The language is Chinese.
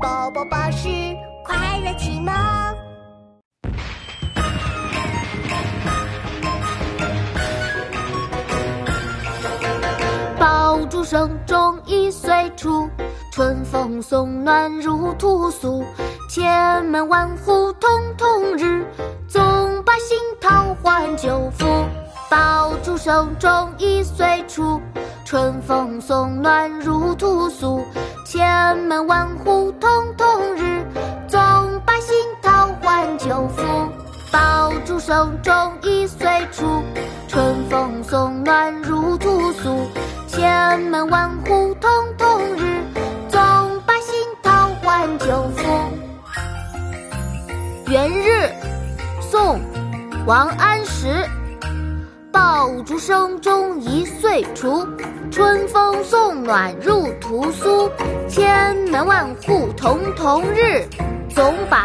宝宝巴士快乐启蒙。爆竹声中一岁除，春风送暖入屠苏。千门万户曈曈日，总把新桃换旧符。爆竹声中一岁除，春风送暖入屠苏。千门万户换旧符。爆竹声中一岁除，春风送暖入屠苏。千门万户曈曈日，总把新桃换旧符。元日，宋，王安石。爆竹声中一岁除，春风送暖入屠苏。千门万户曈曈日，总把。